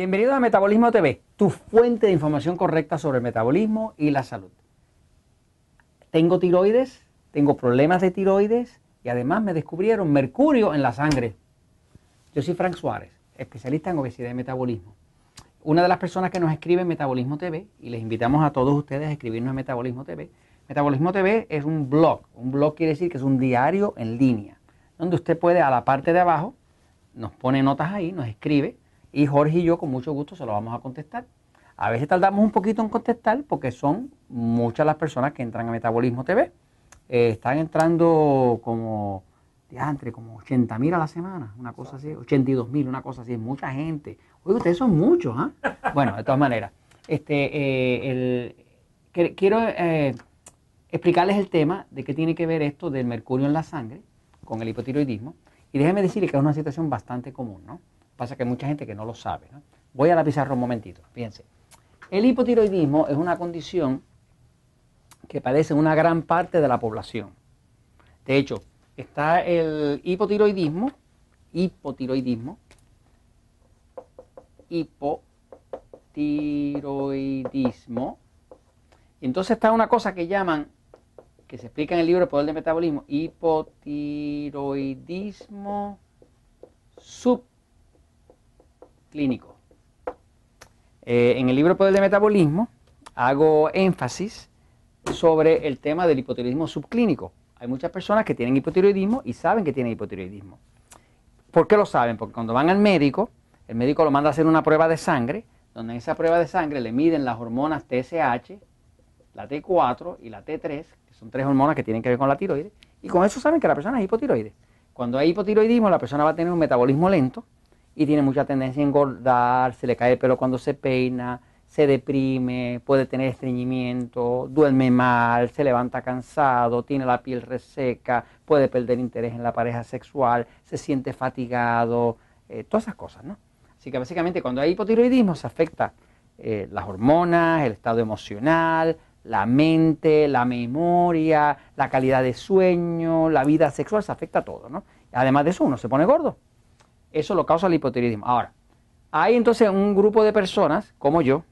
Bienvenido a Metabolismo TV, tu fuente de información correcta sobre el metabolismo y la salud. Tengo tiroides, tengo problemas de tiroides y además me descubrieron mercurio en la sangre. Yo soy Frank Suárez, especialista en obesidad y metabolismo. Una de las personas que nos escribe en Metabolismo TV, y les invitamos a todos ustedes a escribirnos en Metabolismo TV. Metabolismo TV es un blog. Un blog quiere decir que es un diario en línea, donde usted puede a la parte de abajo, nos pone notas ahí, nos escribe y Jorge y yo con mucho gusto se lo vamos a contestar. A veces tardamos un poquito en contestar porque son muchas las personas que entran a Metabolismo TV. Eh, están entrando como, entre como 80 mil a la semana, una cosa así, 82 mil, una cosa así, mucha gente. Oye, ustedes son muchos, ¿ah? Bueno, de todas maneras, este, eh, quiero eh, explicarles el tema de qué tiene que ver esto del mercurio en la sangre con el hipotiroidismo. Y déjenme decirles que es una situación bastante común, ¿no? Pasa que hay mucha gente que no lo sabe. Voy a la pizarra un momentito. Fíjense. El hipotiroidismo es una condición que padece una gran parte de la población. De hecho, está el hipotiroidismo, hipotiroidismo, hipotiroidismo. Y entonces está una cosa que llaman, que se explica en el libro El Poder del Metabolismo, hipotiroidismo sub clínico. Eh, en el libro Poder de Metabolismo hago énfasis sobre el tema del hipotiroidismo subclínico. Hay muchas personas que tienen hipotiroidismo y saben que tienen hipotiroidismo. ¿Por qué lo saben? Porque cuando van al médico, el médico lo manda a hacer una prueba de sangre, donde en esa prueba de sangre le miden las hormonas TSH, la T4 y la T3, que son tres hormonas que tienen que ver con la tiroides, y con eso saben que la persona es hipotiroide. Cuando hay hipotiroidismo, la persona va a tener un metabolismo lento, y tiene mucha tendencia a engordar, se le cae el pelo cuando se peina, se deprime, puede tener estreñimiento, duerme mal, se levanta cansado, tiene la piel reseca, puede perder interés en la pareja sexual, se siente fatigado, eh, todas esas cosas, ¿no? Así que básicamente cuando hay hipotiroidismo se afecta eh, las hormonas, el estado emocional, la mente, la memoria, la calidad de sueño, la vida sexual, se afecta todo, ¿no? Además de eso uno se pone gordo. Eso lo causa el hipotiroidismo. Ahora, hay entonces un grupo de personas, como yo,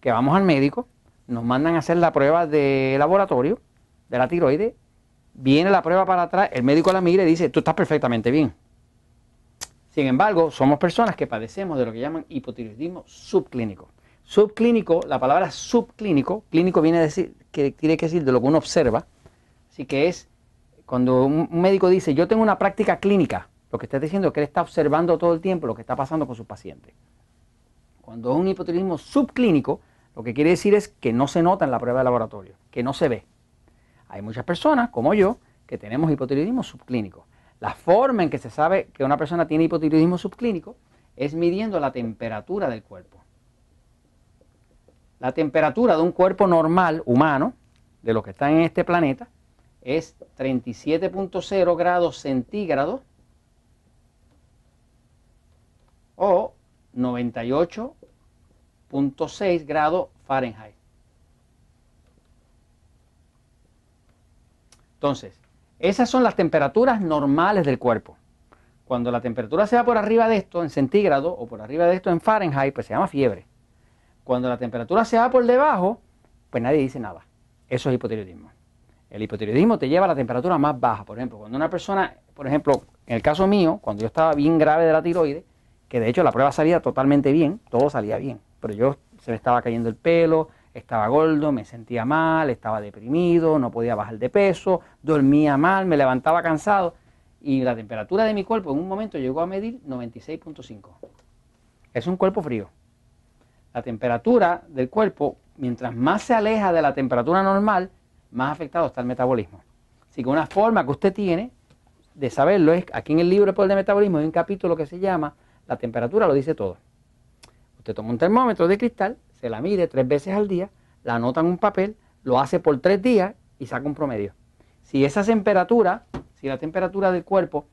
que vamos al médico, nos mandan a hacer la prueba de laboratorio de la tiroide, viene la prueba para atrás, el médico la mira y dice, tú estás perfectamente bien. Sin embargo, somos personas que padecemos de lo que llaman hipotiroidismo subclínico. Subclínico, la palabra subclínico, clínico viene a decir, que tiene que decir de lo que uno observa, así que es cuando un médico dice, yo tengo una práctica clínica, lo que está diciendo es que él está observando todo el tiempo lo que está pasando con sus pacientes. Cuando es un hipotiroidismo subclínico, lo que quiere decir es que no se nota en la prueba de laboratorio, que no se ve. Hay muchas personas, como yo, que tenemos hipotiroidismo subclínico. La forma en que se sabe que una persona tiene hipotiroidismo subclínico es midiendo la temperatura del cuerpo. La temperatura de un cuerpo normal, humano, de los que están en este planeta, es 37.0 grados centígrados o 98.6 grados Fahrenheit. Entonces, esas son las temperaturas normales del cuerpo. Cuando la temperatura se va por arriba de esto en centígrados o por arriba de esto en Fahrenheit, pues se llama fiebre. Cuando la temperatura se va por debajo, pues nadie dice nada. Eso es hipotiroidismo. El hipotiroidismo te lleva a la temperatura más baja. Por ejemplo, cuando una persona, por ejemplo, en el caso mío, cuando yo estaba bien grave de la tiroides, que de hecho la prueba salía totalmente bien, todo salía bien, pero yo se me estaba cayendo el pelo, estaba gordo, me sentía mal, estaba deprimido, no podía bajar de peso, dormía mal, me levantaba cansado y la temperatura de mi cuerpo en un momento llegó a medir 96.5. Es un cuerpo frío. La temperatura del cuerpo, mientras más se aleja de la temperatura normal, más afectado está el metabolismo. Así que una forma que usted tiene de saberlo es, aquí en el libro de Metabolismo hay un capítulo que se llama la temperatura lo dice todo. Usted toma un termómetro de cristal, se la mide tres veces al día, la anota en un papel, lo hace por tres días y saca un promedio. Si esa temperatura, si la temperatura del cuerpo,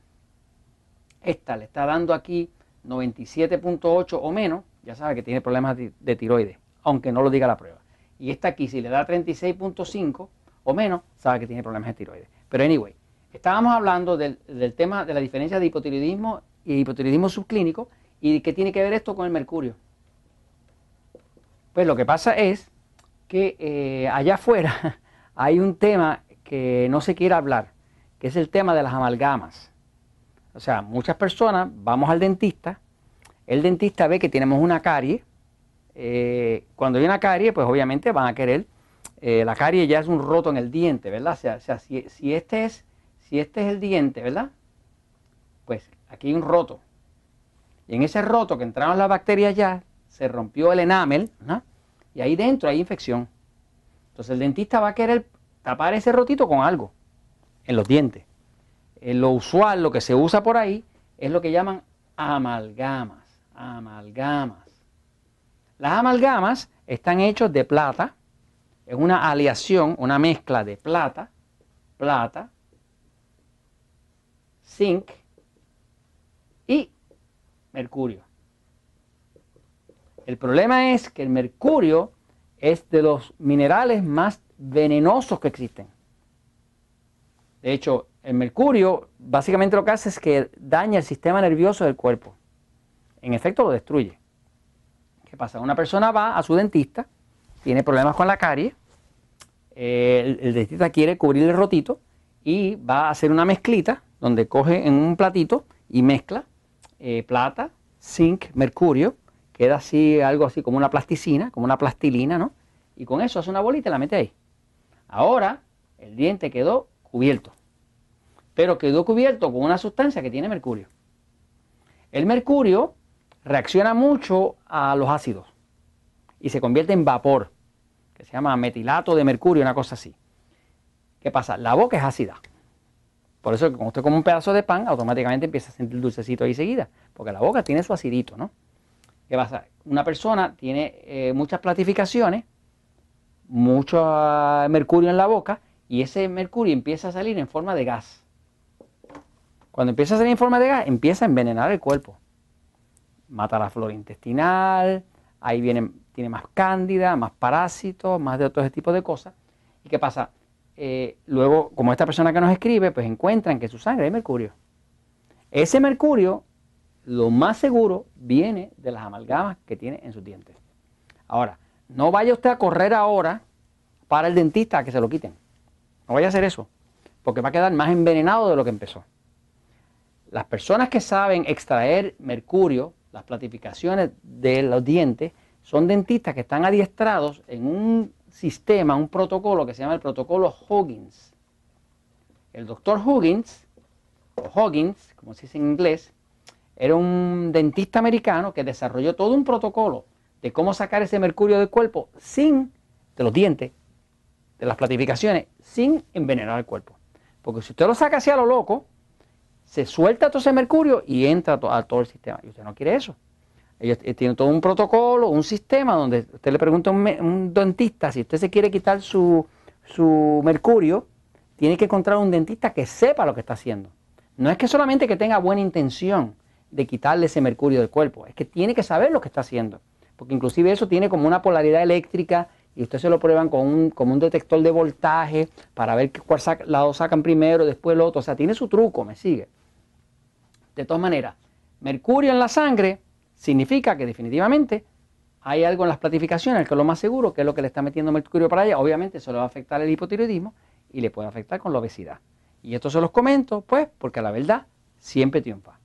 esta le está dando aquí 97.8 o menos, ya sabe que tiene problemas de tiroides, aunque no lo diga la prueba. Y esta aquí, si le da 36.5 o menos, sabe que tiene problemas de tiroides. Pero anyway, estábamos hablando del, del tema de la diferencia de hipotiroidismo y hipotiroidismo subclínico. ¿Y qué tiene que ver esto con el mercurio? Pues lo que pasa es que eh, allá afuera hay un tema que no se quiere hablar, que es el tema de las amalgamas. O sea, muchas personas vamos al dentista, el dentista ve que tenemos una carie, eh, cuando hay una carie, pues obviamente van a querer, eh, la carie ya es un roto en el diente, ¿verdad? O sea, si, si, este es, si este es el diente, ¿verdad? Pues aquí hay un roto. Y en ese roto que entraron las bacterias ya, se rompió el enamel. Y ahí dentro hay infección. Entonces el dentista va a querer tapar ese rotito con algo en los dientes. En lo usual, lo que se usa por ahí, es lo que llaman amalgamas. Amalgamas. Las amalgamas están hechas de plata. Es una aleación, una mezcla de plata, plata, zinc y mercurio. El problema es que el mercurio es de los minerales más venenosos que existen. De hecho, el mercurio básicamente lo que hace es que daña el sistema nervioso del cuerpo. En efecto, lo destruye. ¿Qué pasa? Una persona va a su dentista, tiene problemas con la carie, el, el, dentista quiere cubrir el rotito y va a hacer una mezclita donde coge en un platito y mezcla eh, plata, zinc, mercurio queda así, algo así como una plasticina, como una plastilina, ¿no? Y con eso hace una bolita y la mete ahí. Ahora el diente quedó cubierto, pero quedó cubierto con una sustancia que tiene mercurio. El mercurio reacciona mucho a los ácidos y se convierte en vapor, que se llama metilato de mercurio, una cosa así. ¿Qué pasa? La boca es ácida. Por eso, cuando usted come un pedazo de pan, automáticamente empieza a sentir dulcecito ahí seguida, porque la boca tiene su acidito, ¿no? ¿Qué pasa? Una persona tiene eh, muchas platificaciones, mucho ah, mercurio en la boca y ese mercurio empieza a salir en forma de gas. Cuando empieza a salir en forma de gas, empieza a envenenar el cuerpo. Mata la flora intestinal, ahí viene, tiene más cándida, más parásitos, más de otros tipos de cosas. ¿Y qué pasa? Eh, luego, como esta persona que nos escribe, pues encuentran que su sangre hay mercurio. Ese mercurio lo más seguro viene de las amalgamas que tiene en sus dientes. Ahora, no vaya usted a correr ahora para el dentista a que se lo quiten. No vaya a hacer eso, porque va a quedar más envenenado de lo que empezó. Las personas que saben extraer mercurio, las platificaciones de los dientes, son dentistas que están adiestrados en un sistema, un protocolo que se llama el protocolo Huggins. El doctor Huggins, o Huggins, como se dice en inglés, era un dentista americano que desarrolló todo un protocolo de cómo sacar ese mercurio del cuerpo sin, de los dientes, de las platificaciones, sin envenenar el cuerpo. Porque si usted lo saca así a lo loco, se suelta todo ese mercurio y entra a todo el sistema. Y usted no quiere eso. Ellos tienen todo un protocolo, un sistema donde usted le pregunta a un, dentista si usted se quiere quitar su, su mercurio, tiene que encontrar un dentista que sepa lo que está haciendo. No es que solamente que tenga buena intención, de quitarle ese mercurio del cuerpo. Es que tiene que saber lo que está haciendo. Porque inclusive eso tiene como una polaridad eléctrica y ustedes se lo prueban con un, detector de voltaje para ver cuál lado sacan primero, después el otro. O sea, tiene su truco, me sigue. De todas maneras, mercurio en la sangre significa que definitivamente hay algo en las platificaciones que es lo más seguro, que es lo que le está metiendo mercurio para allá. Obviamente eso le va a afectar el hipotiroidismo y le puede afectar con la obesidad. Y esto se los comento, pues, porque la verdad siempre triunfa.